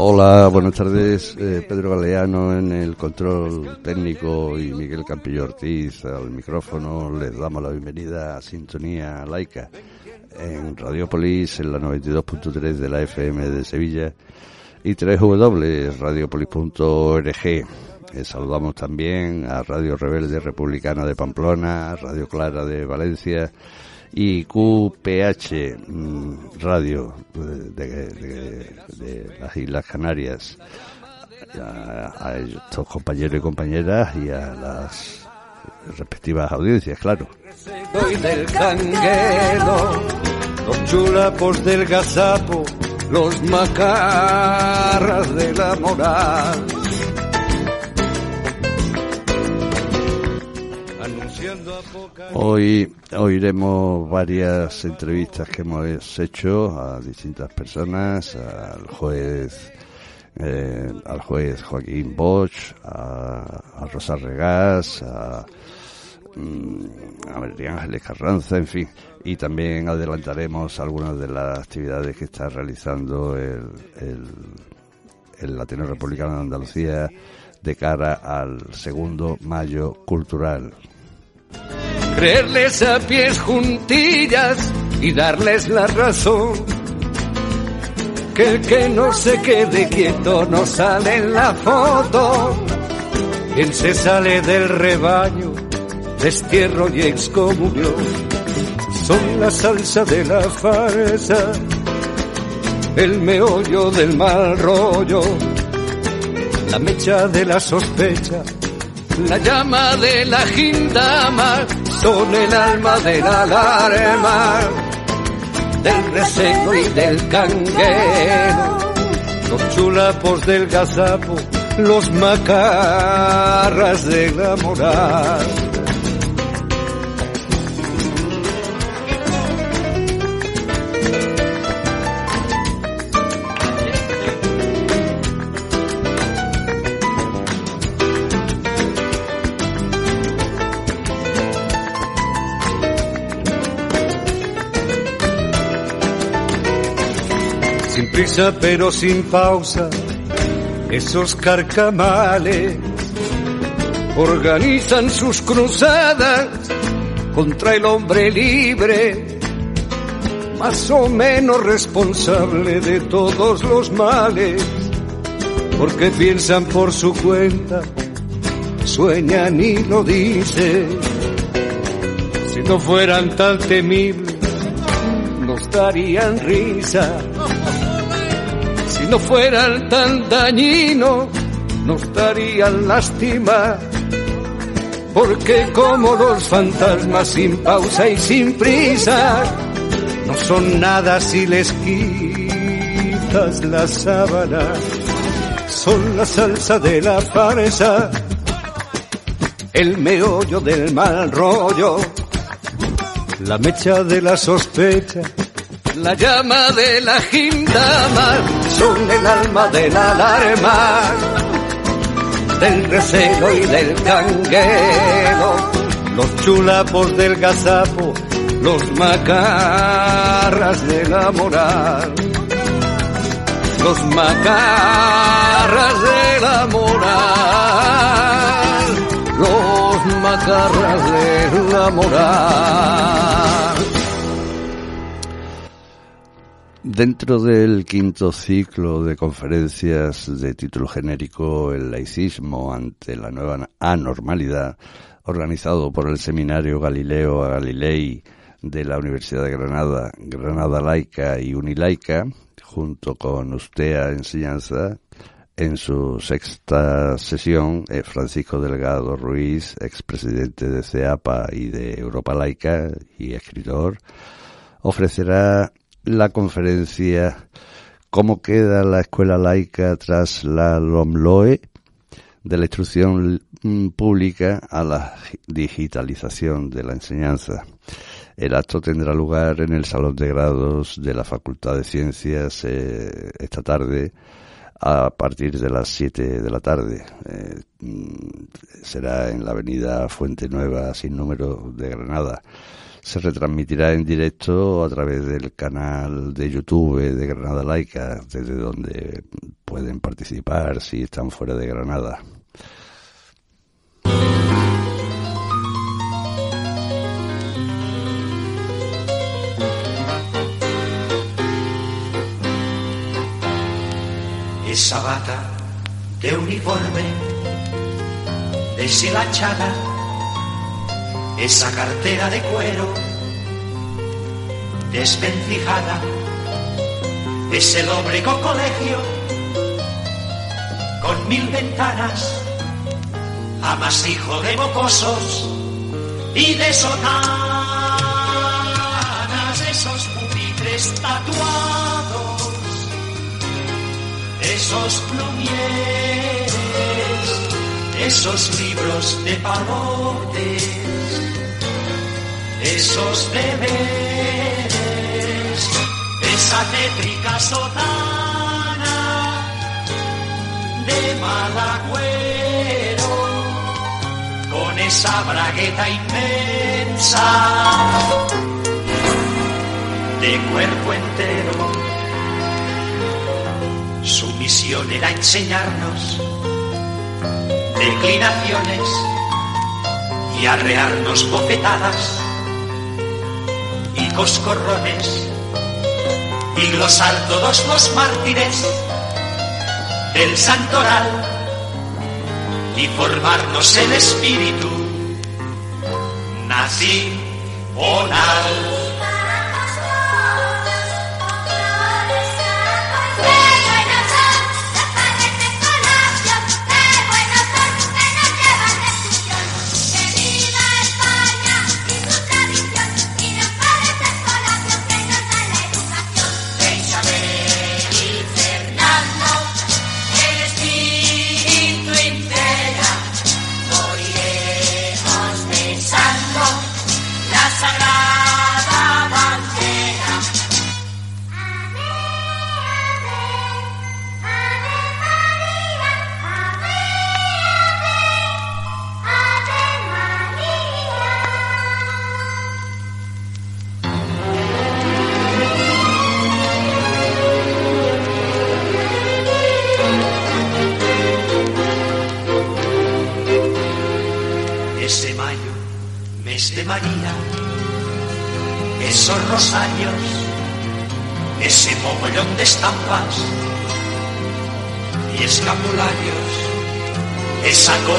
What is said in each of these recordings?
Hola, buenas tardes. Eh, Pedro Galeano en el control técnico y Miguel Campillo Ortiz al micrófono. Les damos la bienvenida a Sintonía Laica en Radiopolis en la 92.3 de la FM de Sevilla y 3W radiopolis.org. Eh, saludamos también a Radio Rebelde Republicana de Pamplona, Radio Clara de Valencia y QPH mm, Radio de, las Islas Canarias. A, estos compañeros y compañeras y a las respectivas audiencias, claro. del canguero, los chulapos del gazapo, los macarras de la moral Hoy oiremos varias entrevistas que hemos hecho a distintas personas, al juez, eh, al juez Joaquín Bosch, a, Rosa Regás, a, mm, a María Ángeles Carranza, en fin. Y también adelantaremos algunas de las actividades que está realizando el, el, el Republicano de Andalucía de cara al segundo mayo cultural creerles a pies juntillas y darles la razón. Que el que no se quede quieto no sale en la foto. Quien se sale del rebaño, destierro y excomunión, son la salsa de la farsa, el meollo del mal rollo, la mecha de la sospecha la llama de la gindama son el alma de la alarma, del reseño y del canguero, los chulapos del gazapo, los macarras de la moral pero sin pausa, esos carcamales organizan sus cruzadas contra el hombre libre, más o menos responsable de todos los males, porque piensan por su cuenta, sueñan y lo dicen. Si no fueran tan temibles, nos darían risa no fueran tan dañinos, nos darían lástima. Porque como los fantasmas sin pausa y sin prisa, no son nada si les quitas la sábana. Son la salsa de la farsa, el meollo del mal rollo, la mecha de la sospecha la llama de la gindama son el alma de la alarma, del recelo y del canguero, los chulapos del gazapo, los macarras de la moral, los macarras de la moral, los macarras de la moral. Dentro del quinto ciclo de conferencias de título genérico El laicismo ante la nueva anormalidad, organizado por el Seminario Galileo a Galilei de la Universidad de Granada, Granada Laica y Unilaica, junto con Ustea Enseñanza, en su sexta sesión, eh, Francisco Delgado Ruiz, expresidente de CEAPA y de Europa Laica y escritor, ofrecerá la conferencia ¿Cómo queda la escuela laica tras la LOMLOE? de la instrucción mm, pública a la digitalización de la enseñanza. El acto tendrá lugar en el Salón de Grados de la Facultad de Ciencias eh, esta tarde a partir de las 7 de la tarde. Eh, mm, será en la avenida Fuente Nueva, sin número de Granada. Se retransmitirá en directo a través del canal de YouTube de Granada Laica, desde donde pueden participar si están fuera de Granada. esa bata de uniforme deshilachada, esa cartera de cuero desvencijada, ese lóbrego colegio con mil ventanas, amasijo de mocosos y de sotanas, esos pupitres tatuados esos plumieres, esos libros de pavotes, esos deberes, esa tétrica sotana de mal agüero, con esa bragueta inmensa de cuerpo entero. Su misión era enseñarnos declinaciones y arrearnos bofetadas coscorrones y glosar todos los mártires del santoral y formarnos el espíritu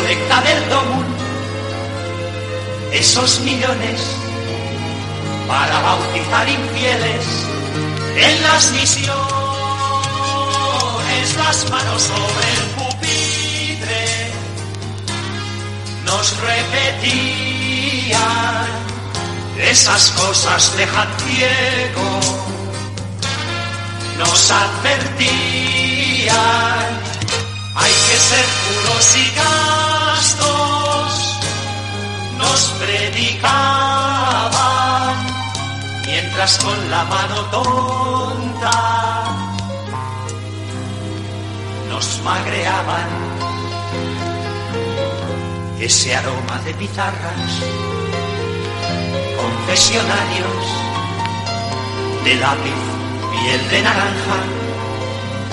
nacional. esos millones para bautizar infieles en las misiones, las manos sobre el pupitre nos repetían esas cosas dejan ciego, nos advertían hay que ser puros y nos predicaban, mientras con la mano tonta nos magreaban. Ese aroma de pizarras, confesionarios de lápiz, piel de naranja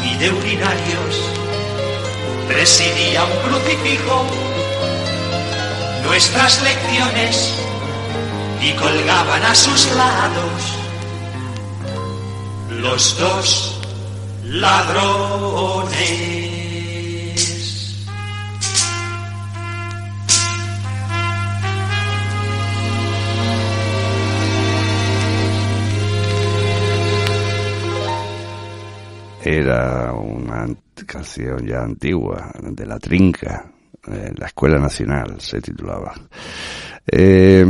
y de urinarios, presidía un crucifijo nuestras lecciones y colgaban a sus lados los dos ladrones. Era una canción ya antigua, de la trinca, la Escuela Nacional se titulaba. Eh,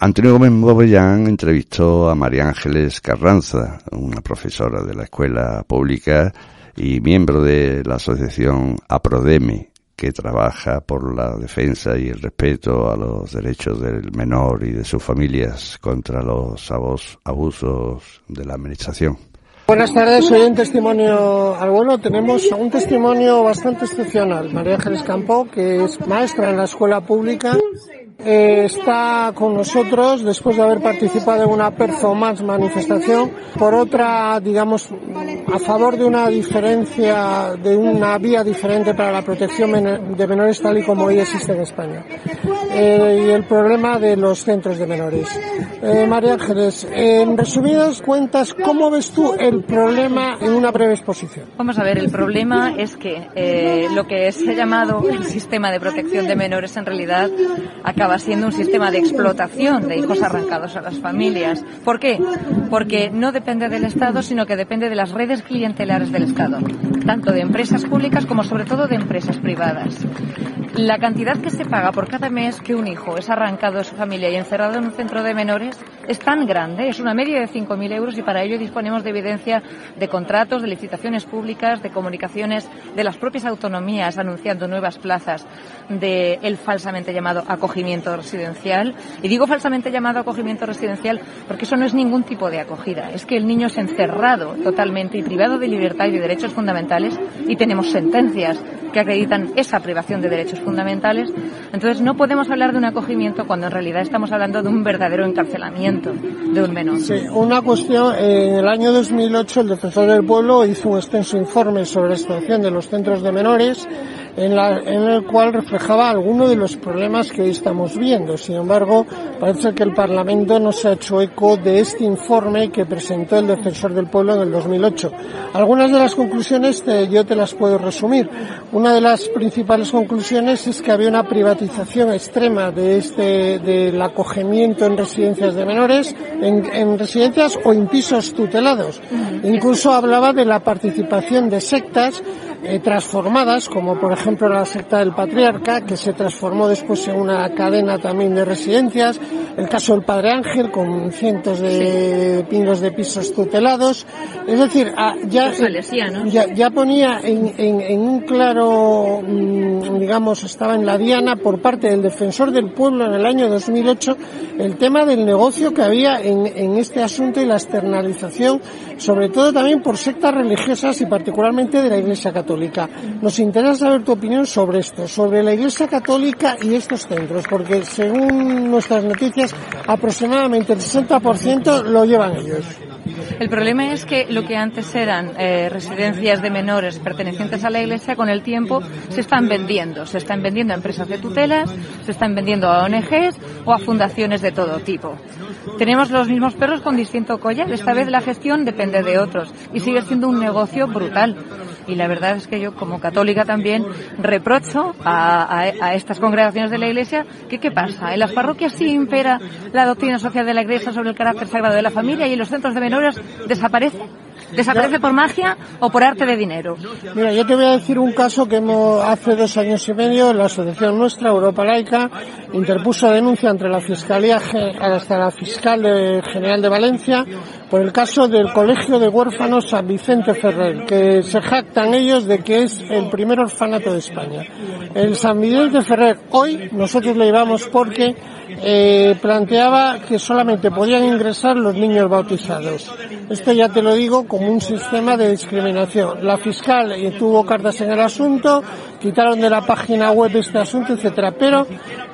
Antonio Gómez Bobellán entrevistó a María Ángeles Carranza, una profesora de la escuela pública y miembro de la asociación APRODEME, que trabaja por la defensa y el respeto a los derechos del menor y de sus familias contra los abusos de la administración. Buenas tardes, hoy un testimonio al bueno. Tenemos un testimonio bastante excepcional. María Ángeles Campo, que es maestra en la escuela pública eh, está con nosotros después de haber participado en una performance manifestación por otra, digamos, a favor de una diferencia, de una vía diferente para la protección de menores tal y como hoy existe en España. Eh, y el problema de los centros de menores. Eh, María Ángeles, en resumidas cuentas, ¿cómo ves tú el problema en una breve exposición? Vamos a ver, el problema es que lo que se ha llamado el sistema de protección de menores en realidad acaba siendo un sistema de explotación de hijos arrancados a las familias. ¿Por qué? Porque no depende del Estado, sino que depende de las redes clientelares del Estado, tanto de empresas públicas como sobre todo de empresas privadas. La cantidad que se paga por cada mes que un hijo es arrancado de su familia y encerrado en un centro de menores es tan grande, es una media de 5.000 euros y para ello disponemos de evidencia de contratos, de licitaciones públicas, de comunicaciones de las propias autonomías anunciando nuevas plazas del el falsamente llamado acogimiento residencial. Y digo falsamente llamado acogimiento residencial porque eso no es ningún tipo de acogida. Es que el niño es encerrado totalmente y privado de libertad y de derechos fundamentales y tenemos sentencias que acreditan esa privación de derechos fundamentales. Entonces no podemos hablar de un acogimiento cuando en realidad estamos hablando de un verdadero encarcelamiento de un menor. Sí, una cuestión, en el año 2008 el defensor del pueblo hizo un extenso informe sobre la situación de los centros de menores en, la, en el cual reflejaba algunos de los problemas que hoy estamos viendo. Sin embargo, parece que el Parlamento no se ha hecho eco de este informe que presentó el Defensor del Pueblo en el 2008. Algunas de las conclusiones yo te las puedo resumir. Una de las principales conclusiones es que había una privatización extrema de este, del acogimiento en residencias de menores, en, en residencias o en pisos tutelados. Incluso hablaba de la participación de sectas eh, transformadas, como por ejemplo la secta del patriarca, que se transformó después en una cadena también de residencias, el caso del Padre Ángel, con cientos de pingos de pisos tutelados. Es decir, ah, ya, ya, ya, ponía en, en, en un claro, mm, digamos, estaba en la diana por parte del defensor del pueblo en el año 2008 el tema del negocio que había en, en este asunto y la externalización, sobre todo también por sectas religiosas y particularmente de la Iglesia Católica. Nos interesa saber tu opinión sobre esto, sobre la Iglesia Católica y estos centros, porque según nuestras noticias, aproximadamente el 60% lo llevan ellos. El problema es que lo que antes eran eh, residencias de menores pertenecientes a la Iglesia, con el tiempo se están vendiendo. Se están vendiendo a empresas de tutelas, se están vendiendo a ONGs o a fundaciones de todo tipo. Tenemos los mismos perros con distinto collar. Esta vez la gestión depende de otros y sigue siendo un negocio brutal. Y la verdad es que yo, como católica también, reprocho a, estas congregaciones de la Iglesia que qué pasa. En las parroquias sí impera la doctrina social de la Iglesia sobre el carácter sagrado de la familia y en los centros de menores desaparece. ¿Desaparece por magia o por arte de dinero? Mira, yo te voy a decir un caso que hemos, hace dos años y medio la asociación nuestra, Europa Laica, interpuso denuncia entre la Fiscalía hasta la Fiscal General de Valencia por el caso del Colegio de Huérfanos San Vicente Ferrer, que se jactan ellos de que es el primer orfanato de España. El San Vicente Ferrer, hoy nosotros le llevamos porque eh, planteaba que solamente podían ingresar los niños bautizados. Esto ya te lo digo como un sistema de discriminación. La fiscal eh, tuvo cartas en el asunto, quitaron de la página web este asunto, etcétera. Pero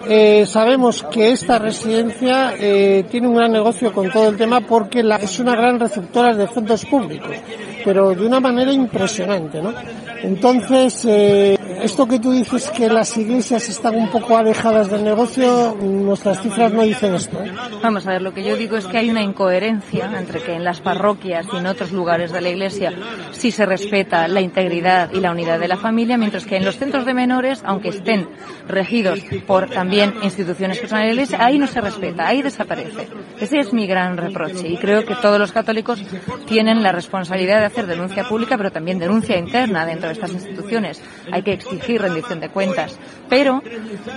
eh, sabemos que esta residencia eh, tiene un gran negocio con todo el tema porque es una gran receptora de fondos públicos, pero de una manera impresionante, ¿no? Entonces, eh, esto que tú dices que las iglesias están un poco alejadas del negocio, nuestras cifras no dicen esto. ¿eh? Vamos a ver, lo que yo digo es que hay una incoherencia entre que en las parroquias y en otros lugares de la iglesia sí se respeta la integridad y la unidad de la familia, mientras que en los centros de menores, aunque estén regidos por también instituciones personales de la iglesia, ahí no se respeta, ahí desaparece. Ese es mi gran reproche y creo que todos los católicos tienen la responsabilidad de hacer denuncia pública, pero también denuncia interna dentro de estas instituciones. Hay que exigir rendición de cuentas. Pero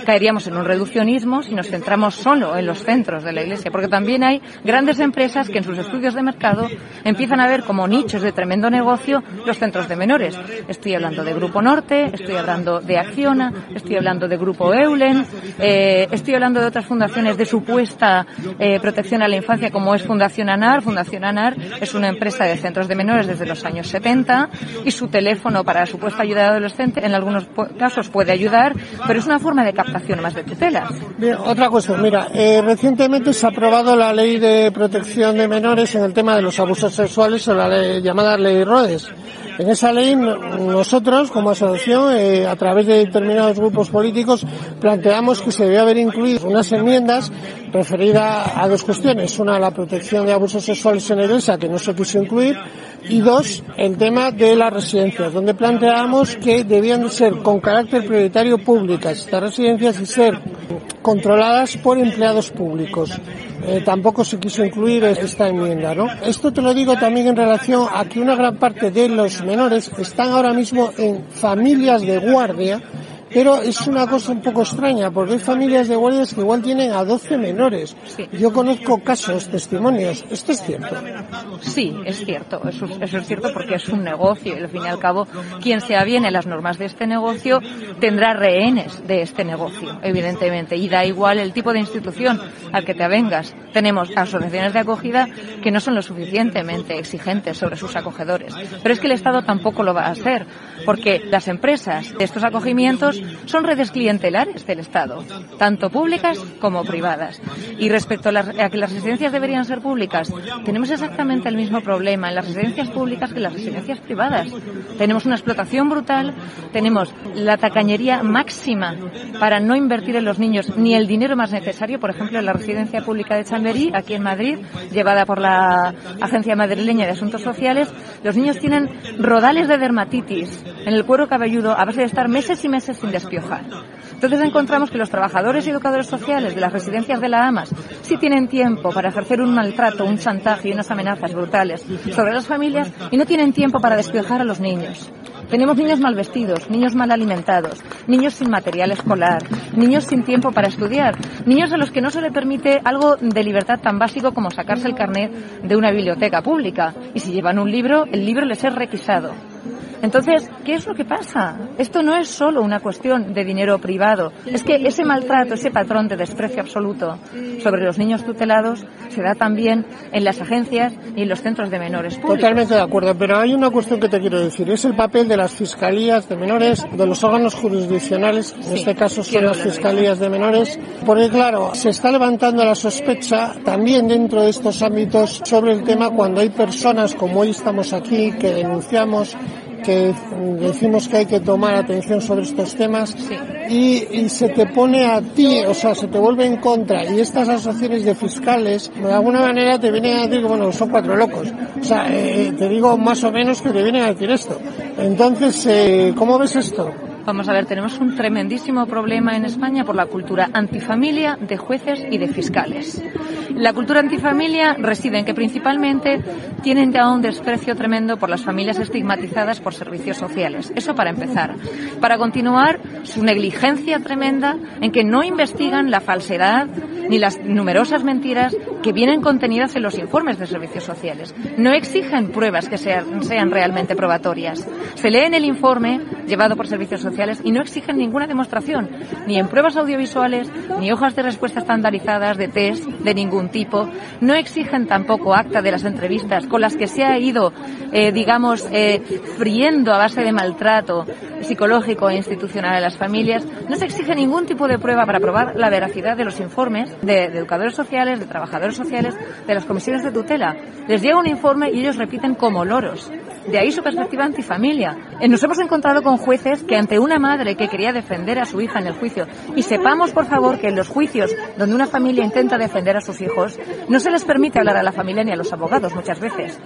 caeríamos en un reduccionismo si nos centramos solo en los centros de la Iglesia, porque también hay grandes empresas que en sus estudios de mercado empiezan a ver como nichos de tremendo negocio los centros de menores. Estoy hablando de Grupo Norte, estoy hablando de Acciona, estoy hablando de Grupo Eulen, eh, estoy hablando de otras fundaciones de supuesta eh, protección a la infancia como es Fundación ANAR. Fundación ANAR es una empresa de centros de menores desde los años 70 y su teléfono para supuesta ayuda adolescente en algunos casos puede ayudar, pero es una forma de captación más de tutelas. Bien, otra cuestión, mira, eh, recientemente se ha aprobado la ley de protección de menores en el tema de los abusos sexuales o la llamada ley Rhodes. En esa ley nosotros, como asociación, eh, a través de determinados grupos políticos, planteamos que se debe haber incluido unas enmiendas referidas a dos cuestiones. Una, la protección de abusos sexuales en la que no se quiso incluir, y dos, el tema de las residencias, donde planteamos que debían ser con carácter prioritario públicas estas residencias y ser controladas por empleados públicos. Eh, tampoco se quiso incluir esta enmienda, ¿no? Esto te lo digo también en relación a que una gran parte de los menores están ahora mismo en familias de guardia pero es una cosa un poco extraña, porque hay familias de guardias que igual tienen a 12 menores. Yo conozco casos, testimonios. ¿Esto es cierto? Sí, es cierto. Eso, es cierto porque es un negocio y al fin y al cabo, quien se aviene las normas de este negocio tendrá rehenes de este negocio, evidentemente. Y da igual el tipo de institución al que te avengas. Tenemos asociaciones de acogida que no son lo suficientemente exigentes sobre sus acogedores. Pero es que el Estado tampoco lo va a hacer, porque las empresas de estos acogimientos son redes clientelares del Estado, tanto públicas como privadas. Y respecto a, que las residencias deberían ser públicas, tenemos exactamente el mismo problema en las residencias públicas que en las residencias privadas. Tenemos una explotación brutal, tenemos la tacañería máxima para no invertir en los niños ni el dinero más necesario, por ejemplo, en la residencia pública de Chamberí, aquí en Madrid, llevada por la Agencia Madrileña de Asuntos Sociales, los niños tienen rodales de dermatitis en el cuero cabelludo a base de estar meses y meses sin despiojar. Entonces encontramos que los trabajadores y educadores sociales de las residencias de la AMAS sí tienen tiempo para ejercer un maltrato, un chantaje y unas amenazas brutales sobre las familias y no tienen tiempo para despiojar a los niños. Tenemos niños mal vestidos, niños mal alimentados, niños sin material escolar, niños sin tiempo para estudiar, niños a los que no se le permite algo de libertad tan básico como sacarse el carnet de una biblioteca pública. Y si llevan un libro, el libro les es requisado. Entonces, ¿qué es lo que pasa? Esto no es solo una cuestión de dinero privado. Es que ese maltrato, ese patrón de desprecio absoluto sobre los niños tutelados se da también en las agencias y en los centros de menores públicos. Totalmente de acuerdo, pero hay una cuestión que te quiero decir. Es el papel de las fiscalías de menores, de los órganos jurisdiccionales, en este caso son las fiscalías de menores, porque claro, se está levantando la sospecha también dentro de estos ámbitos sobre el tema cuando hay personas como hoy estamos aquí que denunciamos que decimos que hay que tomar atención sobre estos temas y, se te pone a ti, o sea, se te vuelve en contra y estas asociaciones de fiscales de alguna manera te vienen a decir que, bueno, son cuatro locos. O sea, eh, te digo más o menos que te vienen a decir esto. Entonces, eh, ¿cómo ves esto? Vamos a ver, tenemos un tremendísimo problema en España por la cultura antifamilia de jueces y de fiscales. La cultura antifamilia reside en que principalmente tienen ya un desprecio tremendo por las familias estigmatizadas por servicios sociales. Eso para empezar. Para continuar, su negligencia tremenda en que no investigan la falsedad ni las numerosas mentiras que vienen contenidas en los informes de servicios sociales. No exigen pruebas que sean, sean realmente probatorias. Se lee en el informe llevado por servicios sociales y no exigen ninguna demostración, ni en pruebas audiovisuales, ni hojas de respuesta estandarizadas de test de ningún tipo. No exigen tampoco acta de las entrevistas con las que se ha ido, eh, digamos, eh, friendo a base de maltrato psicológico e institucional a las familias. No se exige ningún tipo de prueba para probar la veracidad de los informes de, de educadores sociales, de trabajadores sociales, de las comisiones de tutela. Les llega un informe y ellos repiten como loros. De ahí su perspectiva antifamilia. Eh, nos hemos encontrado con jueces que ante una madre que quería defender a su hija en el juicio, y sepamos por favor que en los juicios donde una familia intenta defender a sus hijos, no se les permite hablar a la familia ni a los abogados muchas veces.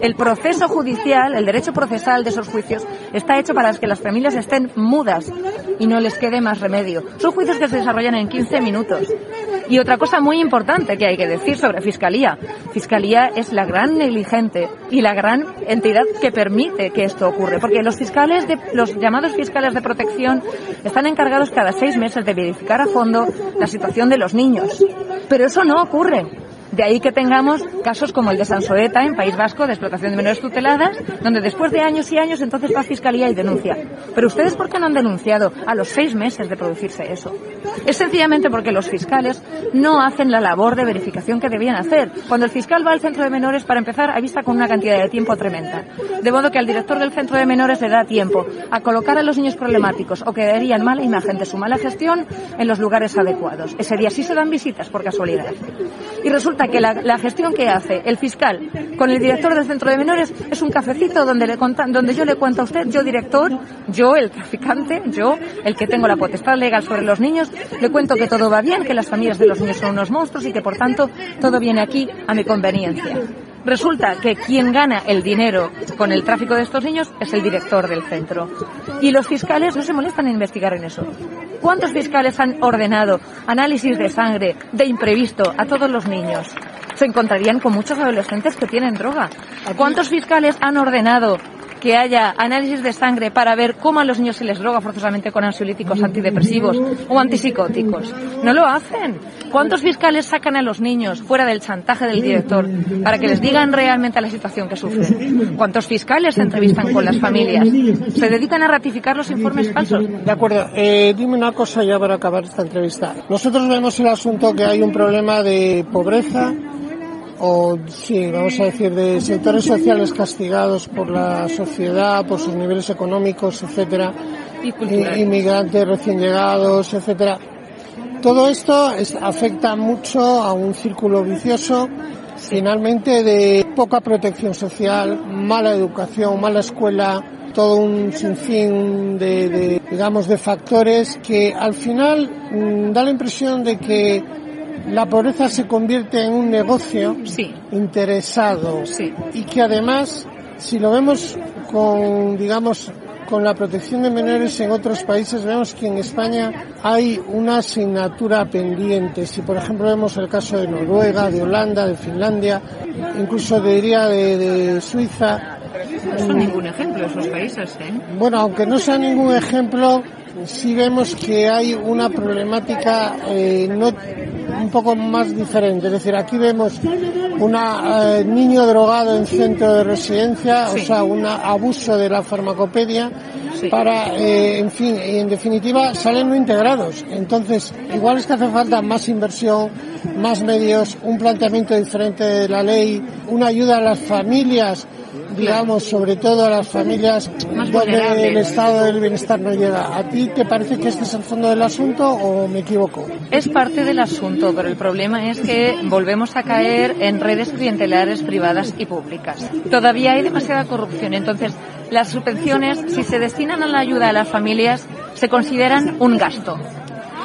El proceso judicial, el derecho procesal de esos juicios, está hecho para que las familias estén mudas y no les quede más remedio. Son juicios que se desarrollan en 15 minutos. Y otra cosa muy importante que hay que decir sobre Fiscalía. Fiscalía es la gran negligente y la gran entidad que permite que esto ocurra. Porque los fiscales, de, los llamados fiscales de protección, están encargados cada seis meses de verificar a fondo la situación de los niños. Pero eso no ocurre. De ahí que tengamos casos como el de Sansoeta en País Vasco de explotación de menores tuteladas, donde después de años y años entonces va a Fiscalía y denuncia. Pero ustedes, ¿por qué no han denunciado a los seis meses de producirse eso? Es sencillamente porque los fiscales no hacen la labor de verificación que debían hacer. Cuando el fiscal va al centro de menores, para empezar, avista con una cantidad de tiempo tremenda. De modo que al director del centro de menores le da tiempo a colocar a los niños problemáticos o que darían mala imagen de su mala gestión en los lugares adecuados. Ese día sí se dan visitas por casualidad. Y resulta que la, gestión que hace el fiscal con el director del centro de menores es un cafecito donde, le donde yo le cuento a usted, yo director, yo el traficante, yo el que tengo la potestad legal sobre los niños, le cuento que todo va bien, que las familias de los niños son unos monstruos y que por tanto todo viene aquí a mi conveniencia. Resulta que quien gana el dinero con el tráfico de estos niños es el director del centro. Y los fiscales no se molestan en investigar en eso. ¿Cuántos fiscales han ordenado análisis de sangre de imprevisto a todos los niños? Se encontrarían con muchos adolescentes que tienen droga. ¿Cuántos fiscales han ordenado que haya análisis de sangre para ver cómo a los niños se les droga forzosamente con ansiolíticos antidepresivos o antipsicóticos. No lo hacen. ¿Cuántos fiscales sacan a los niños fuera del chantaje del director para que les digan realmente la situación que sufren? ¿Cuántos fiscales se entrevistan con las familias? ¿Se dedican a ratificar los informes falsos? De acuerdo. Eh, dime una cosa ya para acabar esta entrevista. Nosotros vemos el asunto que hay un problema de pobreza, o sí, vamos a decir, de sectores sociales castigados por la sociedad, por sus niveles económicos, etcétera, inmigrantes recién llegados, etcétera. Todo esto es, afecta mucho a un círculo vicioso, finalmente de poca protección social, mala educación, mala escuela, todo un sinfín de, de digamos, de factores que al final mmm, da la impresión de que la pobreza se convierte en un negocio sí. interesado sí. y que además, si lo vemos con, digamos, con la protección de menores en otros países, vemos que en España hay una asignatura pendiente. Si, por ejemplo, vemos el caso de Noruega, de Holanda, de Finlandia, incluso diría de, de Suiza. No son ningún ejemplo esos países, ¿eh? Bueno, aunque no sea ningún ejemplo, sí vemos que hay una problemática eh, no un poco más diferente. Es decir, aquí vemos un eh, niño drogado en centro de residencia, sí. o sea, un abuso de la farmacopedia sí. para, eh, en fin, y en definitiva salen no integrados. Entonces, igual es que hace falta más inversión, más medios, un planteamiento diferente de la ley, una ayuda a las familias digamos, sobre todo a las familias Más donde el estado del bienestar no llega. ¿A ti te parece que este es el fondo del asunto o me equivoco? Es parte del asunto, pero el problema es que volvemos a caer en redes clientelares privadas y públicas. Todavía hay demasiada corrupción, entonces las subvenciones, si se destinan a la ayuda a las familias, se consideran un gasto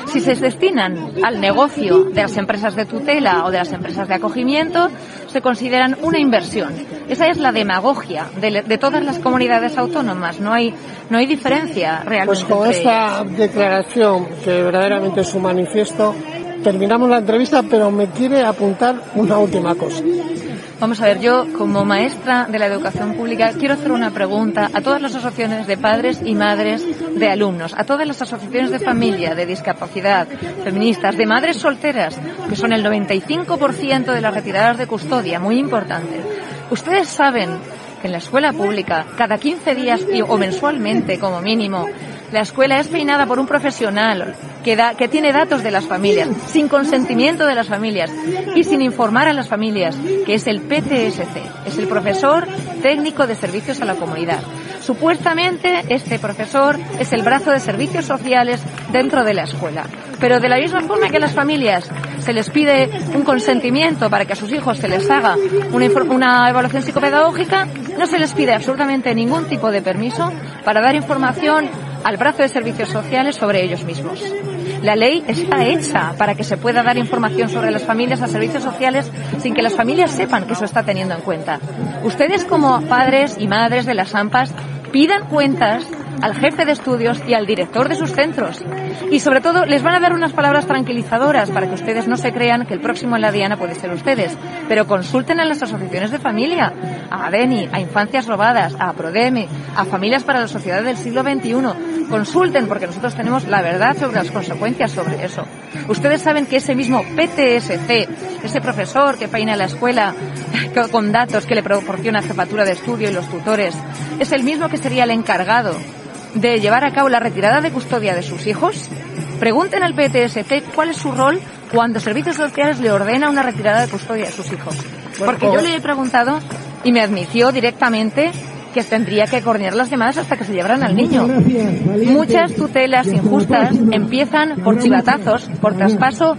si se destinan al negocio de las empresas de tutela o de las empresas de acogimiento, se consideran una inversión. Esa es la demagogia de, de todas las comunidades autónomas. No hay, no hay diferencia realmente. Pues con esta declaración, que verdaderamente es un manifiesto, terminamos la entrevista, pero me quiere apuntar una última cosa. Vamos a ver, yo como maestra de la educación pública quiero hacer una pregunta a todas las asociaciones de padres y madres de alumnos, a todas las asociaciones de familia, de discapacidad, feministas, de madres solteras, que son el 95% de las retiradas de custodia, muy importante. Ustedes saben que en la escuela pública, cada 15 días o mensualmente como mínimo, la escuela es peinada por un profesional que, da, que tiene datos de las familias, sin consentimiento de las familias y sin informar a las familias, que es el PTSC, es el profesor técnico de servicios a la comunidad. Supuestamente este profesor es el brazo de servicios sociales dentro de la escuela. Pero de la misma forma que a las familias se les pide un consentimiento para que a sus hijos se les haga una, evaluación psicopedagógica, no se les pide absolutamente ningún tipo de permiso para dar información al brazo de servicios sociales sobre ellos mismos. La ley está hecha para que se pueda dar información sobre las familias a servicios sociales sin que las familias sepan que eso está teniendo en cuenta. Ustedes como padres y madres de las AMPAs pidan cuentas al jefe de estudios y al director de sus centros. Y sobre todo les van a dar unas palabras tranquilizadoras para que ustedes no se crean que el próximo en la diana puede ser ustedes. Pero consulten a las asociaciones de familia, a ADENI, a Infancias Robadas, a PRODEME, a Familias para la Sociedad del Siglo XXI. Consulten porque nosotros tenemos la verdad sobre las consecuencias sobre eso. Ustedes saben que ese mismo PTSC, ese profesor que peina la escuela con datos que le proporciona jefatura de estudio y los tutores, es el mismo que sería el encargado de llevar a cabo la retirada de custodia de sus hijos? Pregunten al PTSC cuál es su rol cuando Servicios Sociales le ordena una retirada de custodia de sus hijos. Porque yo le he preguntado y me admitió directamente que tendría que coordinar las demás hasta que se llevaran al niño. Muchas tutelas injustas empiezan por chivatazos, por traspaso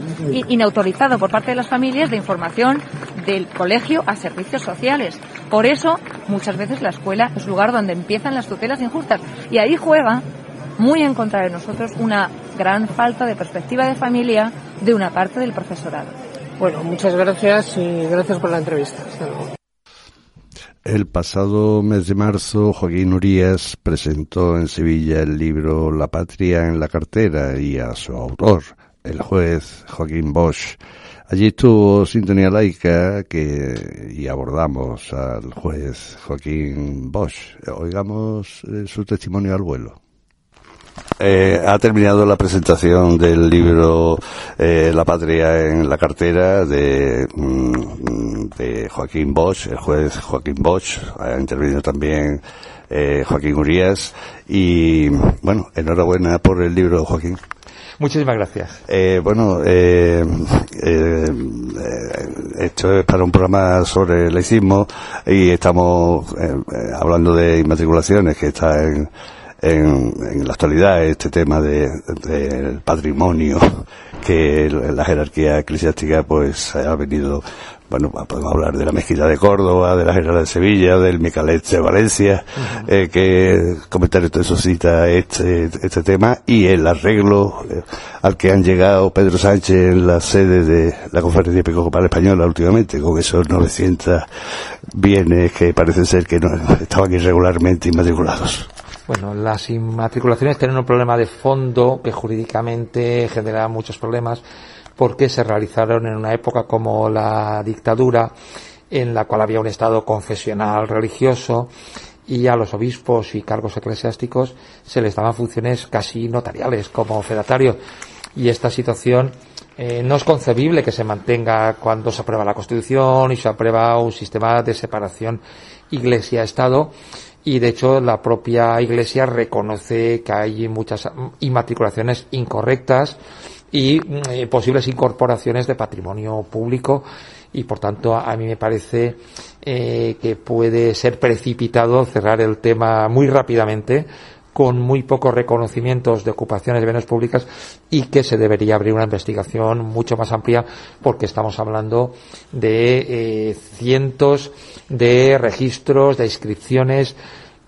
inautorizado por parte de las familias de información del colegio a servicios sociales. Por eso, muchas veces la escuela es lugar donde empiezan las tutelas injustas. Y ahí juega, muy en contra de nosotros, una gran falta de perspectiva de familia de una parte del profesorado. Bueno, muchas gracias y gracias por la entrevista. El pasado mes de marzo, Joaquín Urías presentó en Sevilla el libro La patria en la cartera y a su autor, el juez Joaquín Bosch. Allí estuvo Sintonía Laica que, y abordamos al juez Joaquín Bosch. Oigamos eh, su testimonio al vuelo. Eh, ha terminado la presentación del libro eh, La patria en la cartera de, mm, de Joaquín Bosch, el juez Joaquín Bosch. Ha intervenido también eh, Joaquín Urias. Y bueno, enhorabuena por el libro, Joaquín. Muchísimas gracias. Eh, bueno, eh, eh, esto es para un programa sobre el laicismo y estamos hablando de inmatriculaciones que está en en, en la actualidad este tema del de, patrimonio que la jerarquía eclesiástica pues ha venido bueno, podemos hablar de la mezquita de Córdoba, de la General de Sevilla, del Micalet de Valencia, eh, que comentario te suscita este, este tema, y el arreglo eh, al que han llegado Pedro Sánchez en la sede de la Conferencia Episcopal Española últimamente, con esos 900 bienes que parece ser que no, estaban irregularmente inmatriculados. Bueno, las inmatriculaciones tienen un problema de fondo que jurídicamente genera muchos problemas porque se realizaron en una época como la dictadura en la cual había un estado confesional religioso y a los obispos y cargos eclesiásticos se les daban funciones casi notariales como fedatarios. Y esta situación eh, no es concebible que se mantenga cuando se aprueba la Constitución y se aprueba un sistema de separación Iglesia-Estado. Y de hecho la propia Iglesia reconoce que hay muchas inmatriculaciones incorrectas y mm, posibles incorporaciones de patrimonio público. Y por tanto a mí me parece eh, que puede ser precipitado cerrar el tema muy rápidamente con muy pocos reconocimientos de ocupaciones de bienes públicas y que se debería abrir una investigación mucho más amplia porque estamos hablando de eh, cientos de registros, de inscripciones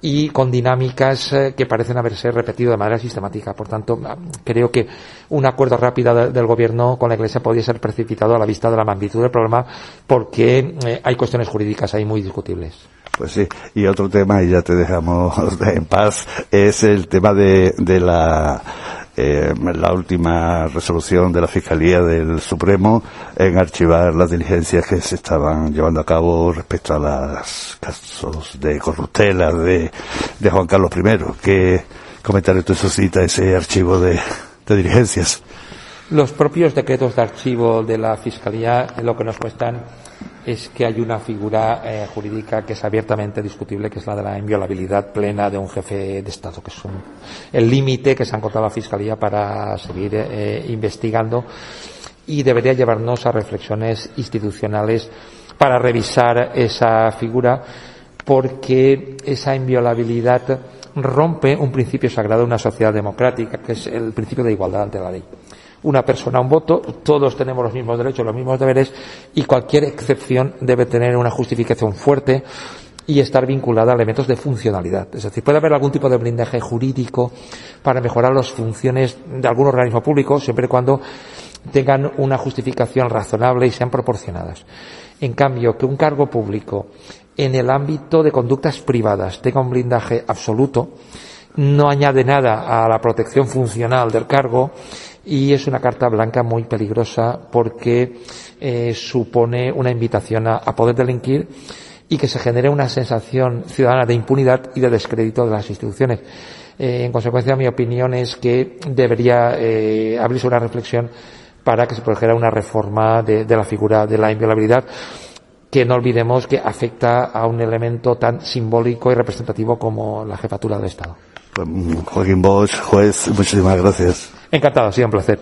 y con dinámicas eh, que parecen haberse repetido de manera sistemática. Por tanto, ah, creo que un acuerdo rápido del Gobierno con la Iglesia podría ser precipitado a la vista de la magnitud del problema porque eh, hay cuestiones jurídicas ahí muy discutibles. Pues sí, y otro tema, y ya te dejamos en paz, es el tema de, de la, eh, la última resolución de la Fiscalía del Supremo en archivar las diligencias que se estaban llevando a cabo respecto a los casos de corruptela de, de Juan Carlos I. ¿Qué comentario te suscita ese archivo de, de diligencias? Los propios decretos de archivo de la Fiscalía lo que nos cuestan es que hay una figura eh, jurídica que es abiertamente discutible, que es la de la inviolabilidad plena de un jefe de Estado, que es un, el límite que se ha encontrado la Fiscalía para seguir eh, investigando y debería llevarnos a reflexiones institucionales para revisar esa figura porque esa inviolabilidad rompe un principio sagrado de una sociedad democrática, que es el principio de igualdad ante la ley una persona un voto, todos tenemos los mismos derechos, los mismos deberes y cualquier excepción debe tener una justificación fuerte y estar vinculada a elementos de funcionalidad. Es decir, puede haber algún tipo de blindaje jurídico para mejorar las funciones de algún organismo público siempre y cuando tengan una justificación razonable y sean proporcionadas. En cambio, que un cargo público en el ámbito de conductas privadas tenga un blindaje absoluto, no añade nada a la protección funcional del cargo y es una carta blanca muy peligrosa porque eh, supone una invitación a, poder delinquir y que se genere una sensación ciudadana de impunidad y de descrédito de las instituciones. Eh, en consecuencia, mi opinión es que debería eh, abrirse una reflexión para que se produjera una reforma de, la figura de la inviolabilidad que no olvidemos que afecta a un elemento tan simbólico y representativo como la jefatura del Estado. Pues, Joaquín Bosch, juez, muchísimas gracias. Encantado, ha sido un placer.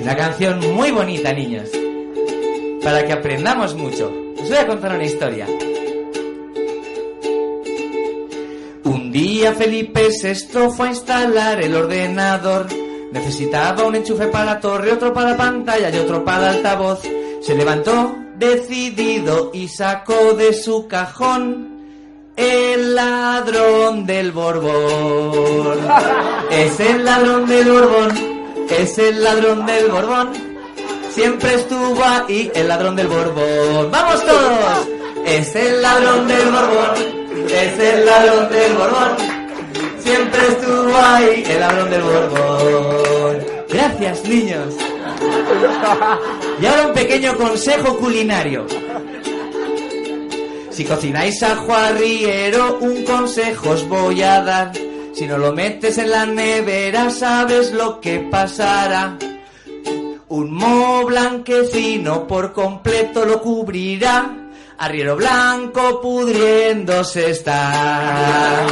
una canción muy bonita, niños. Para que aprendamos mucho. Os voy a contar una historia. Un día Felipe VI fue a instalar el ordenador. Necesitaba un enchufe para la torre, otro para la pantalla y otro para el altavoz. Se levantó decidido y sacó de su cajón el ladrón del Borbón. Es el ladrón del Borbón es el ladrón del Borbón. Siempre estuvo ahí el ladrón del Borbón. ¡Vamos todos! Es el ladrón del Borbón. Es el ladrón del Borbón. Siempre estuvo ahí el ladrón del Borbón. Gracias, niños. Y ahora un pequeño consejo culinario. Si cocináis ajo arriero, un consejo os voy a dar. Si no lo metes en la nevera, sabes lo que pasará. Un moho blanquecino por completo lo cubrirá. Arriero blanco pudriéndose está.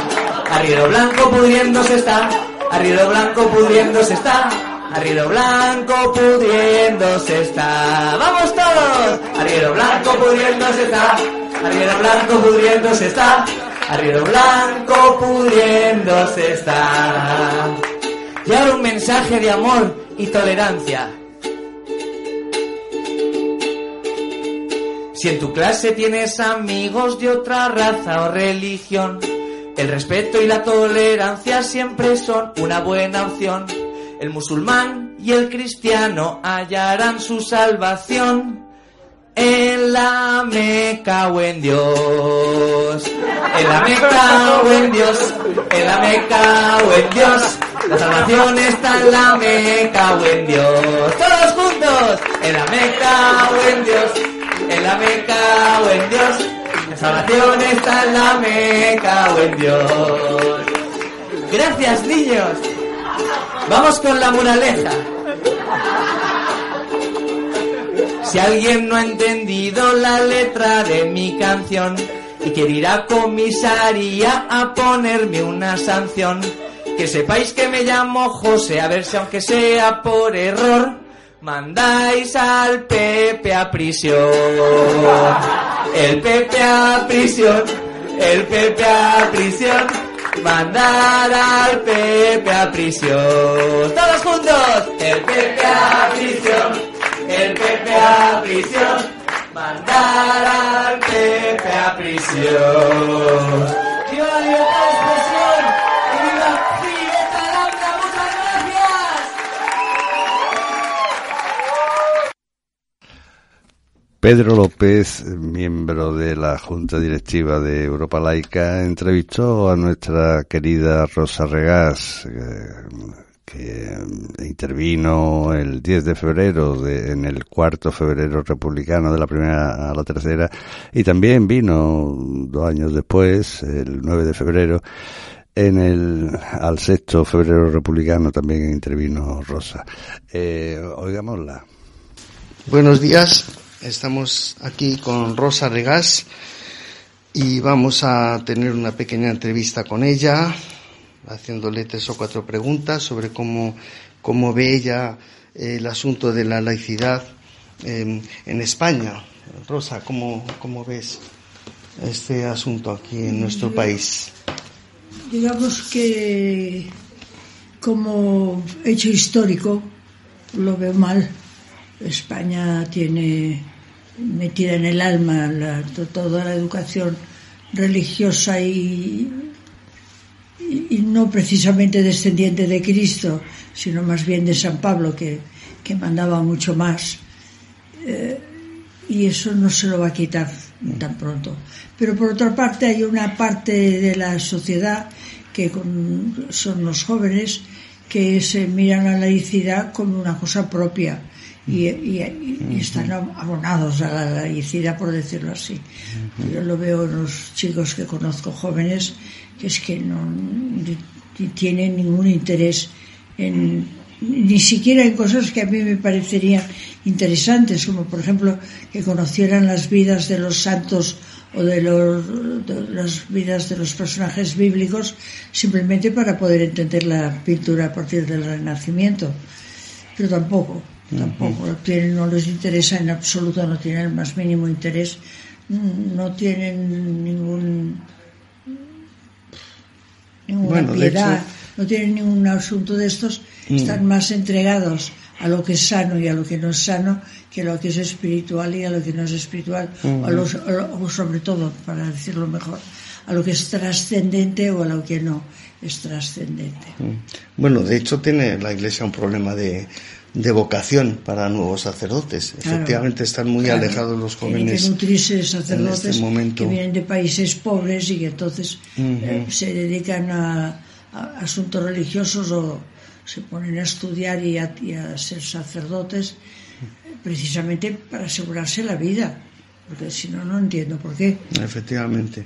Arriero blanco pudriéndose está. Arriero blanco pudriéndose está. Arriero blanco pudriéndose está. ¡Vamos todos! Arriero blanco pudriéndose está. Arriero blanco pudriéndose está. Arriero blanco pudriéndose está. Y ahora un mensaje de amor y tolerancia. Si en tu clase tienes amigos de otra raza o religión, el respeto y la tolerancia siempre son una buena opción. El musulmán y el cristiano hallarán su salvación en la Meca o en Dios. En la Meca o en Dios. En la Meca o en Dios. La salvación está en la Meca o en Dios. Todos juntos. En la Meca o en Dios. En la Meca o en Dios. La salvación está en la Meca o en Dios. Gracias, niños. Vamos con la muraleja. Si alguien no ha entendido la letra de mi canción y quiere ir a comisaría a ponerme una sanción, que sepáis que me llamo José, a ver si aunque sea por error, mandáis al Pepe a prisión. El Pepe a prisión, el Pepe a prisión, mandar al Pepe a prisión. Todos juntos, el Pepe a prisión el Pepe a prisión, mandar al Pepe a prisión. ¡Viva la Pedro López, miembro de la Junta Directiva de Europa Laica, entrevistó a nuestra querida Rosa Regás, eh, que intervino el 10 de febrero de, en el cuarto febrero republicano de la primera a la tercera y también vino dos años después, el 9 de febrero, en el al sexto febrero republicano también intervino Rosa. Eh, oigámosla. Buenos días, estamos aquí con Rosa Regás y vamos a tener una pequeña entrevista con ella haciéndole tres o cuatro preguntas sobre cómo, cómo ve ella eh, el asunto de la laicidad em, en España. Rosa, ¿cómo, ¿cómo ves este asunto aquí en nuestro país? Digamos que como hecho histórico lo veo mal. España tiene metida en el alma toda la educación religiosa y no precisamente descendiente de Cristo, sino más bien de San Pablo, que, que mandaba mucho más. Eh, y eso no se lo va a quitar tan pronto. Pero por otra parte hay una parte de la sociedad que son los jóvenes que se miran a la laicidad como una cosa propia y, están abonados a la laicidad, por decirlo así. Yo lo veo en los chicos que conozco jóvenes, que es que no tienen ningún interés en ni siquiera en cosas que a mí me parecerían interesantes, como por ejemplo que conocieran las vidas de los santos o de, las vidas de los personajes bíblicos simplemente para poder entender la pintura a partir del Renacimiento. Pero tampoco, tampoco, no les interesa en absoluto, no tienen el más mínimo interés, no tienen ningún ninguna piedad, no tienen ningún asunto de estos, mm. están más entregados a lo que es sano y a lo que no es sano que a lo que es espiritual y a lo que no es espiritual, o, sobre todo, para decirlo mejor, a lo que es trascendente o a lo que no es trascendente. Mm. Bueno, de hecho tiene la Iglesia un problema de, de vocación para nuevos sacerdotes. Efectivamente están muy alejados los jóvenes. Tienen que nutrirse sacerdotes este que vienen de países pobres y que entonces eh, se dedican a, asuntos religiosos o se ponen a estudiar y a, ser sacerdotes precisamente para asegurarse la vida. Porque si no, no entiendo por qué. Efectivamente.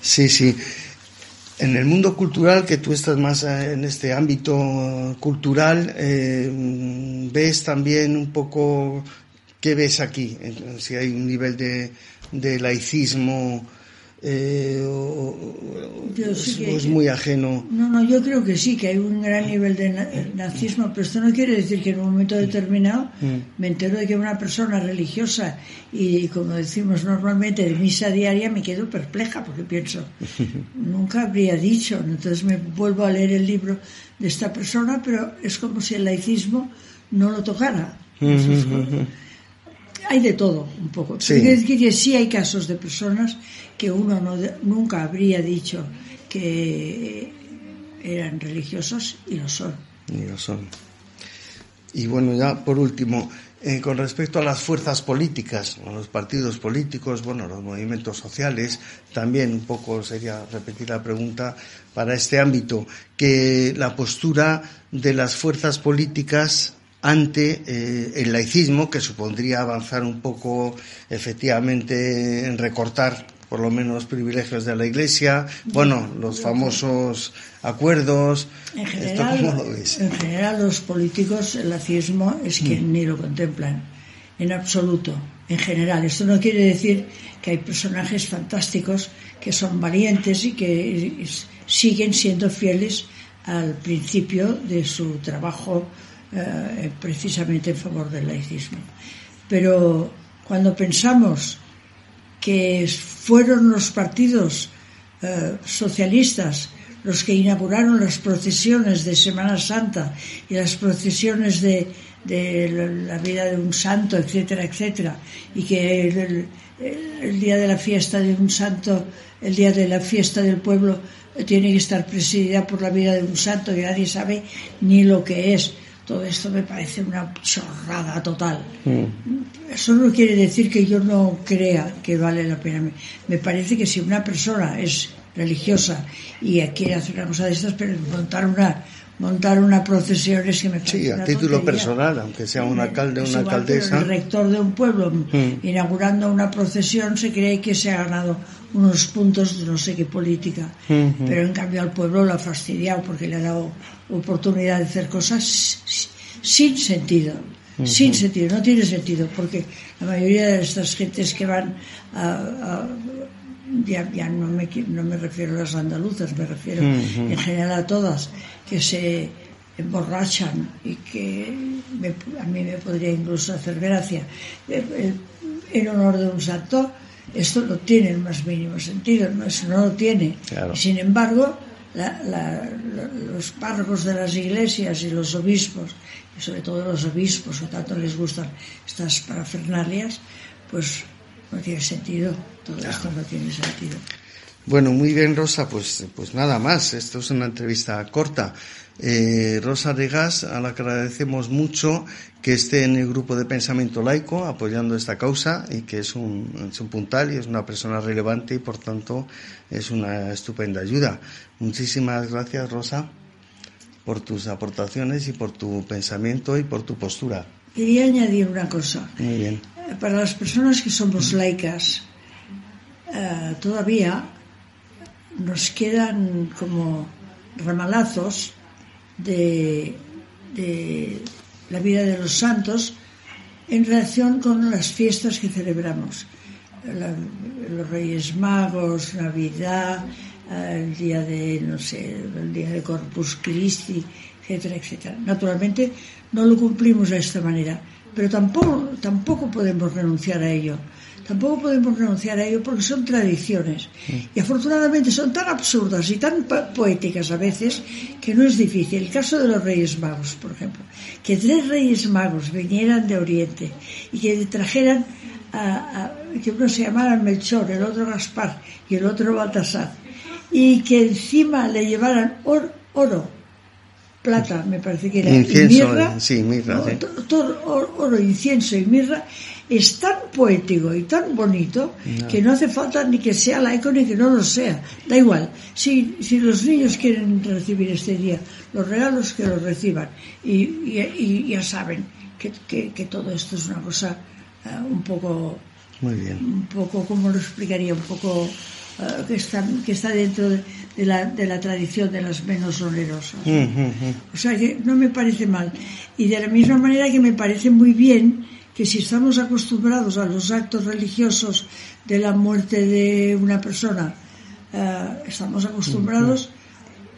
Sí, sí. En el mundo cultural, que tú estás más eh, en este ámbito cultural, eh, ves también un poco qué ves aquí, si hay un nivel de, de laicismo eh, o, es muy ajeno. No, no, yo creo que sí, que hay un gran nivel de nazismo, pero esto no quiere decir que en un momento determinado mm. me entero de que una persona religiosa y, como decimos normalmente, de misa diaria, me quedo perpleja porque pienso, nunca habría dicho. Entonces me vuelvo a leer el libro de esta persona, pero es como si el laicismo no lo tocara. Hay de todo un poco. Sí. decir que sí hay casos de personas que uno nunca habría dicho que eran religiosos y lo son. Y lo son. Y bueno, ya por último, eh, con respecto a las fuerzas políticas, a los partidos políticos, bueno, los movimientos sociales, también un poco sería repetir la pregunta para este ámbito, que la postura de las fuerzas políticas ante eh, el laicismo, que supondría avanzar un poco efectivamente en recortar por lo menos privilegios de la Iglesia, bueno, los famosos acuerdos. En general, En general los políticos, el laicismo es que mm. ni lo contemplan, en absoluto, en general. Esto no quiere decir que hay personajes fantásticos que son valientes y que siguen siendo fieles al principio de su trabajo eh, precisamente en favor del laicismo. Pero cuando pensamos que fueron los partidos eh, socialistas los que inauguraron las procesiones de Semana Santa y las procesiones de, la vida de un santo, etcétera, etcétera, y que el, día de la fiesta de un santo, el día de la fiesta del pueblo, tiene que estar presidida por la vida de un santo que nadie sabe ni lo que es. Todo esto me parece una chorrada total. Mm. Eso no quiere decir que yo no crea que vale la pena. Me parece que si una persona es religiosa y quiere hacer una cosa de estas, pero montar una montar una procesión es que me parece Sí, a título personal, aunque sea un alcalde o una alcaldesa. El rector de un pueblo mm. inaugurando una procesión se cree que se ha ganado unos puntos de no sé qué política, pero en cambio al pueblo lo ha fastidiado porque le ha dado oportunidad de hacer cosas sin sentido. Sin sentido, no tiene sentido, porque la mayoría de estas gentes que van a, ya, no, me, no me refiero a las andaluzas, me refiero en general a todas, que se emborrachan y que a mí me podría incluso hacer gracia. En honor de un santo, esto no tiene el más mínimo sentido, no, eso no lo tiene. Sin embargo, los párrocos de las iglesias y los obispos, y sobre todo los obispos, que tanto les gustan estas parafernalias, pues no tiene sentido, todo esto no tiene sentido. Bueno, muy bien, Rosa. Pues, pues nada más. Esto es una entrevista corta. Eh, Rosa Regas, a la que agradecemos mucho que esté en el grupo de pensamiento laico apoyando esta causa y que es un, es un puntal y es una persona relevante y por tanto es una estupenda ayuda. Muchísimas gracias, Rosa, por tus aportaciones y por tu pensamiento y por tu postura. Quería añadir una cosa. Muy bien. Para las personas que somos laicas, eh, todavía nos quedan como ramalazos de, de, la vida de los santos en relación con las fiestas que celebramos. Los Reyes Magos, Navidad, el día de, no sé, el día de Corpus Christi, etcétera, etcétera. Naturalmente no lo cumplimos de esta manera, pero tampoco, tampoco podemos renunciar a ello tampoco podemos renunciar a ello porque son tradiciones. Y afortunadamente son tan absurdas y tan poéticas a veces que no es difícil. El caso de los Reyes Magos, por ejemplo. Que tres Reyes Magos vinieran de Oriente y que trajeran a, que uno se llamara Melchor, el otro Gaspar y el otro Baltasar. Y que encima le llevaran oro, plata, me parece que era, incienso, y mirra, sí, mirra, sí. todo oro, incienso y mirra, es tan poético y tan bonito no. que no hace falta ni que sea laico ni que no lo sea. Da igual. Si, si los niños quieren recibir este día los regalos, que los reciban. Y, y, y ya saben que, que, que, todo esto es una cosa uh, un poco. Muy bien. Un poco, ¿cómo lo explicaría? Un poco. Uh, que, está, que está dentro de, de, la, de la tradición de las menos onerosas. Mm -hmm. O sea que no me parece mal. Y de la misma manera que me parece muy bien que si estamos acostumbrados a los actos religiosos de la muerte de una persona, uh, estamos acostumbrados,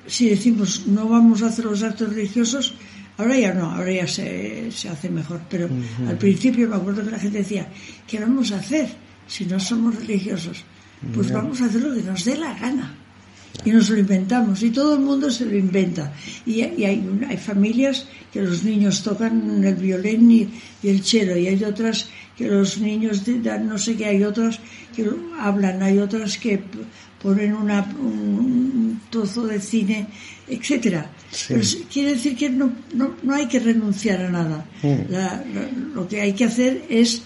si decimos no vamos a hacer los actos religiosos, ahora ya no, ahora ya se, se hace mejor, pero uh -huh. al principio me acuerdo que la gente decía, ¿qué vamos a hacer si no somos religiosos? Pues vamos a hacer lo que nos dé la gana y nos lo inventamos y todo el mundo se lo inventa y, y hay, hay, familias que los niños tocan el violín y, y, el cello y hay otras que los niños dan no sé qué hay otras que hablan hay otras que ponen una, un, trozo de cine etcétera sí. pues quiere decir que no, no, no hay que renunciar a nada mm. la, la, lo que hay que hacer es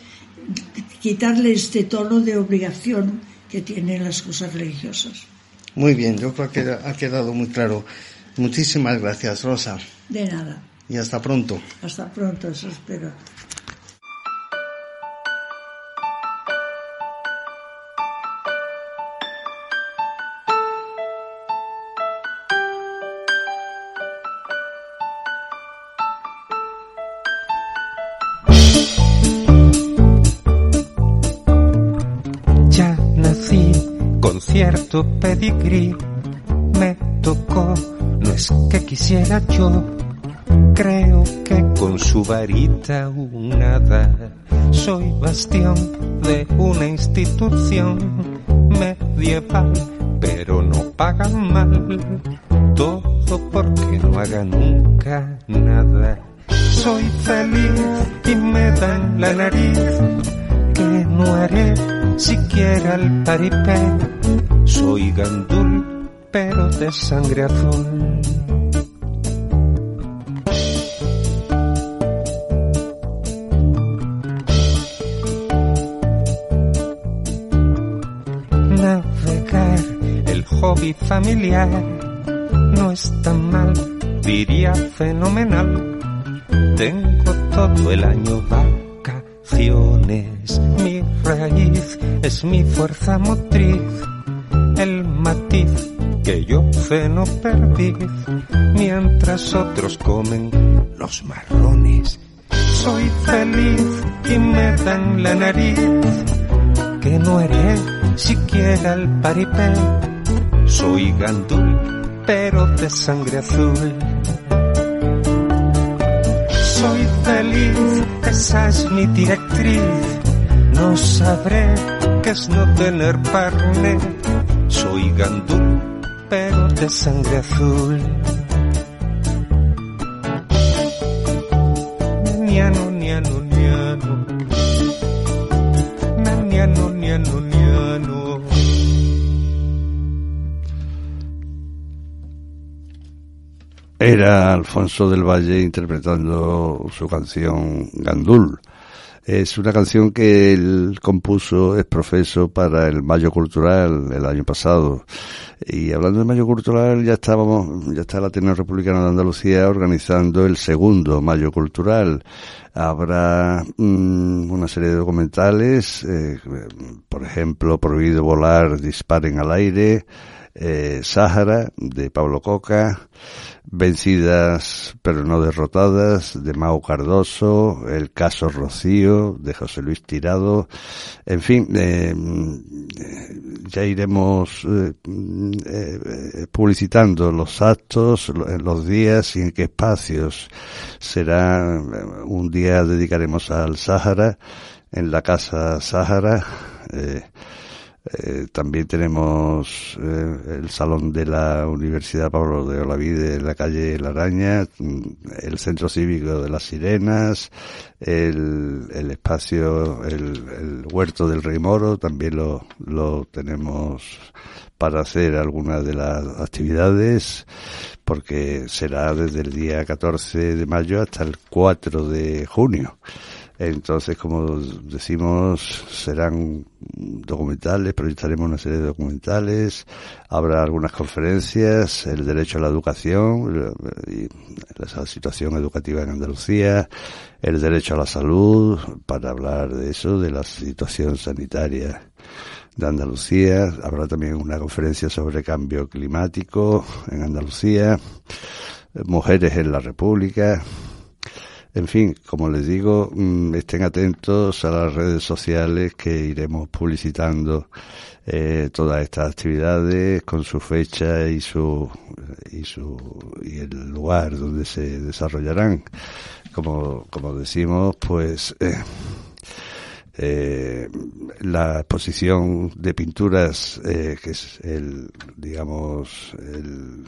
quitarle este tono de obligación que tienen las cosas religiosas muy bien, yo creo que ha quedado muy claro. Muchísimas gracias, Rosa. De nada. Y hasta pronto. Hasta pronto, eso espero. Pedigrí me tocó, no es que quisiera yo, creo que con su varita unada soy bastión de una institución medieval, pero no pagan mal, todo porque no haga nunca nada. Soy feliz y me dan la nariz, que no haré siquiera el paripé. Soy gandul, pero de sangre azul. Navegar, el hobby familiar, no es tan mal, diría fenomenal. Tengo todo el año vacaciones, mi raíz es mi fuerza motriz, que yo ceno perdiz, mientras otros comen los marrones. Soy feliz y me dan la nariz, que no haré siquiera el paripé. Soy gandul, pero de sangre azul. Soy feliz, esa es mi directriz. No sabré qué es no tener parne. Soy gandul, perros de sangre azul. Niano, niano, niano. Niano, niano, niano. Era Alfonso del Valle interpretando su canción Gandul es una canción que él compuso, es profeso para el Mayo Cultural el año pasado. Y hablando de Mayo Cultural, ya estábamos, ya está la Ateneo Republicana de Andalucía organizando el segundo Mayo Cultural. Habrá mm, una serie de documentales, eh, por ejemplo, Prohibido volar, disparen al aire, eh, Sáhara, de Pablo Coca, Vencidas pero no derrotadas, de Mau Cardoso, El caso Rocío, de José Luis Tirado, en fin, eh, ya iremos eh, eh, publicitando los actos, los días y en qué espacios. Será un día dedicaremos al Sáhara, en la Casa Sáhara, eh, también tenemos eh, el Salón de la Universidad Pablo de Olavide en la calle La Araña, mm, el Centro Cívico de las Sirenas, el, el espacio, el, Huerto del Rey Moro, también lo, lo tenemos para hacer algunas de las actividades, porque será desde el día 14 de mayo hasta el 4 de junio. Entonces, como decimos, serán documentales, proyectaremos una serie de documentales, habrá algunas conferencias, el derecho a la educación, y la situación educativa en Andalucía, el derecho a la salud, para hablar de eso, de la situación sanitaria de Andalucía. Habrá también una conferencia sobre cambio climático en Andalucía, mujeres en la República, en fin, como les digo, mm, estén atentos a las redes sociales que iremos publicitando eh, todas estas actividades con su fecha y su y su y el lugar donde se desarrollarán. Como como decimos, pues eh, eh, la exposición de pinturas que es el digamos el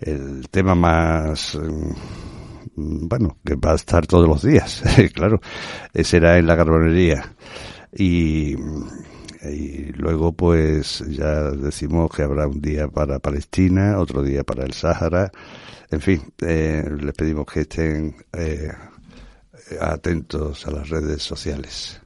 el tema más Mm, bueno, que va a estar todos los días, claro, será en la carbonería. Y, luego pues ya decimos que habrá un día para Palestina, otro día para el Sáhara. En fin, eh, les pedimos que estén eh, atentos a las redes sociales.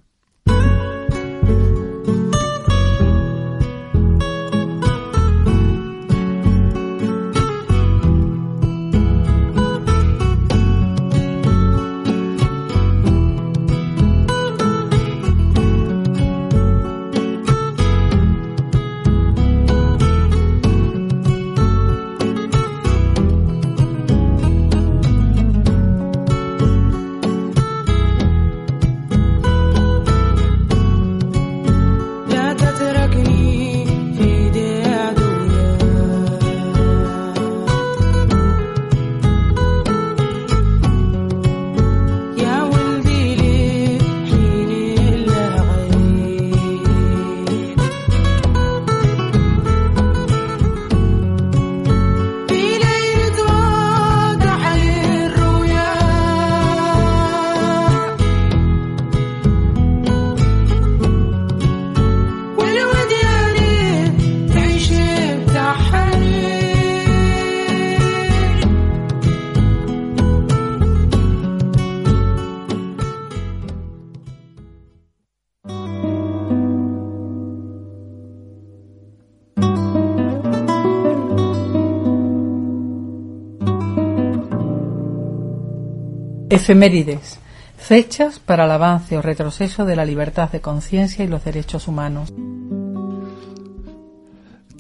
Efemérides. Fechas para el avance o retroceso de la libertad de conciencia y los derechos humanos.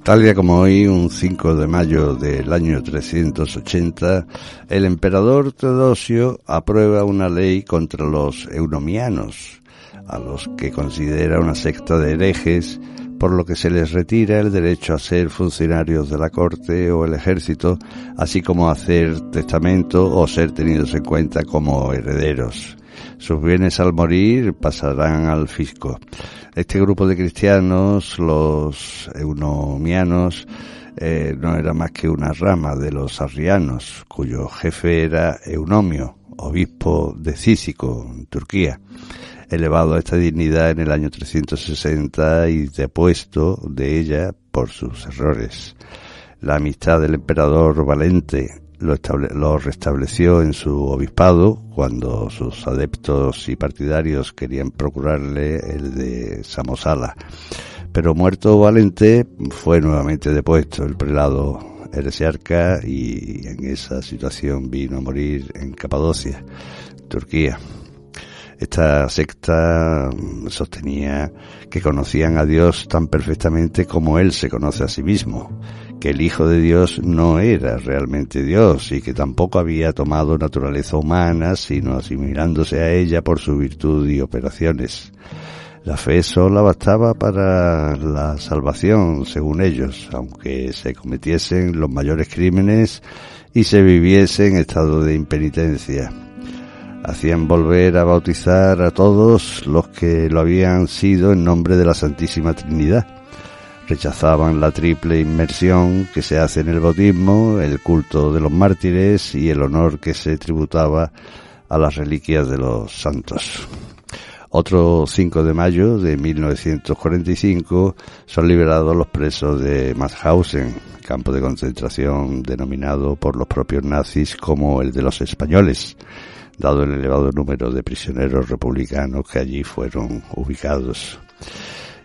Tal día como hoy, un 5 de mayo del año 380, el emperador Teodosio aprueba una ley contra los eunomianos, a los que considera una secta de herejes por lo que se les retira el derecho a ser funcionarios de la corte o el ejército, así como hacer testamento o ser tenidos en cuenta como herederos. Sus bienes al morir pasarán al fisco. Este grupo de cristianos, los eunomianos, eh, no era más que una rama de los arrianos, cuyo jefe era Eunomio, obispo de Cícico, en Turquía elevado a esta dignidad en el año 360 y depuesto de ella por sus errores. La amistad del emperador Valente lo, lo, restableció en su obispado cuando sus adeptos y partidarios querían procurarle el de Samosala. Pero muerto Valente fue nuevamente depuesto el prelado heresiarca y en esa situación vino a morir en Capadocia, Turquía. Esta secta sostenía que conocían a Dios tan perfectamente como Él se conoce a sí mismo, que el Hijo de Dios no era realmente Dios y que tampoco había tomado naturaleza humana, sino asimilándose a ella por su virtud y operaciones. La fe sola bastaba para la salvación, según ellos, aunque se cometiesen los mayores crímenes y se viviese en estado de impenitencia hacían volver a bautizar a todos los que lo habían sido en nombre de la Santísima Trinidad. Rechazaban la triple inmersión que se hace en el bautismo, el culto de los mártires y el honor que se tributaba a las reliquias de los santos. Otro 5 de mayo de 1945 son liberados los presos de Mauthausen, campo de concentración denominado por los propios nazis como el de los españoles dado el elevado número de prisioneros republicanos que allí fueron ubicados.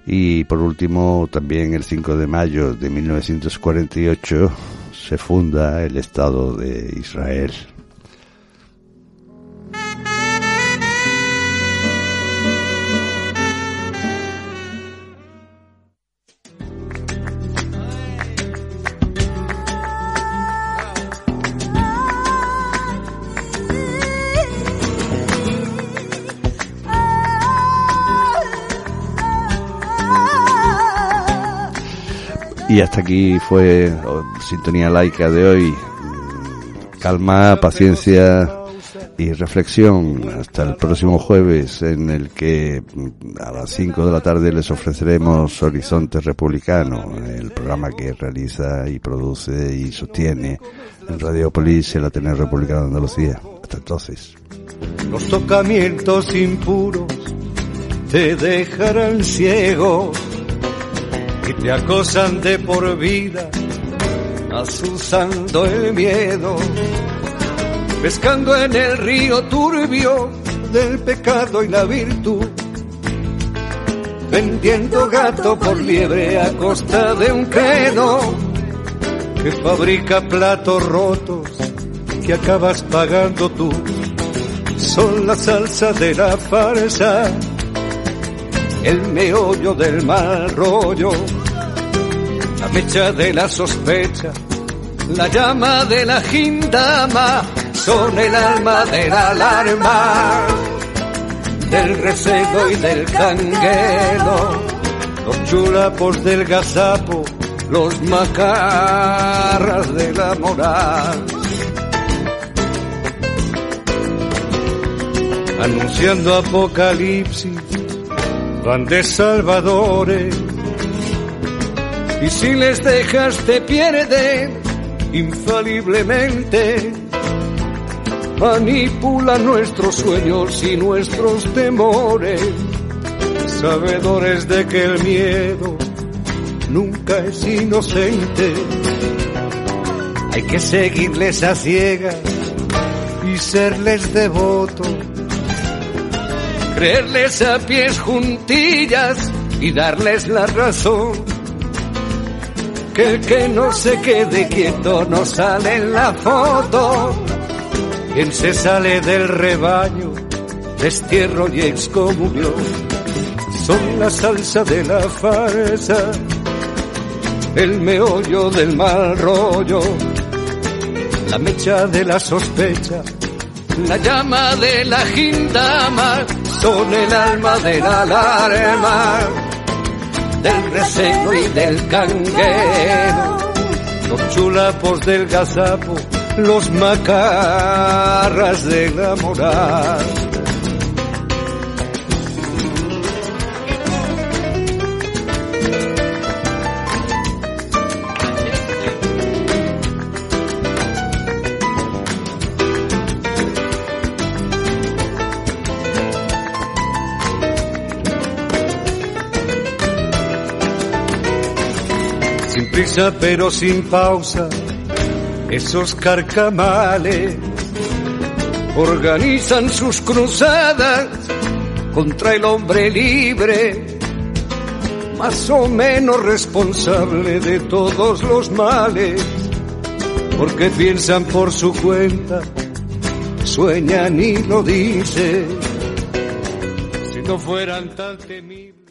Y por último, también el 5 de mayo de 1948 se funda el Estado de Israel. Y hasta aquí fue Sintonía Laica de hoy. Calma, paciencia y reflexión hasta el próximo jueves en el que mm, a las 5 de la tarde les ofreceremos Horizonte Republicano, el programa que realiza y produce y sostiene en Radiopolis el Ateneo Republicano de Andalucía. Hasta entonces. Los tocamientos impuros te dejarán ciego y te acosan de por vida, asusando el miedo, pescando en el río turbio del pecado y la virtud, vendiendo gato por liebre a costa de un credo que fabrica platos rotos que acabas pagando tú. Son la salsa de la farsa el meollo del mal rollo, la mecha de la sospecha, la llama de la gindama, son el alma de la alarma, del recebo y del canguelo, los chulapos del gazapo, los macarras de la moral. Anunciando apocalipsis van de salvadores. Y si les dejas te pierden infaliblemente. Manipula nuestros sueños y nuestros temores, sabedores de que el miedo nunca es inocente. Hay que seguirles a ciegas y serles devotos creerles a pies juntillas y darles la razón. Que el que no se quede quieto no sale en la foto. Quien se sale del rebaño, destierro y excomunión. Son la salsa de la farsa, el meollo del mal rollo, la mecha de la sospecha, la llama de la gindama son el alma de la alarma, del receno y del canguero, los chulapos del gazapo, los macarras de la moral. Pero sin pausa, Esos carcamales organizan sus cruzadas contra el hombre libre, más o menos responsable de todos los males, porque piensan por su cuenta, sueñan y lo dicen, si no fueran tan temibles.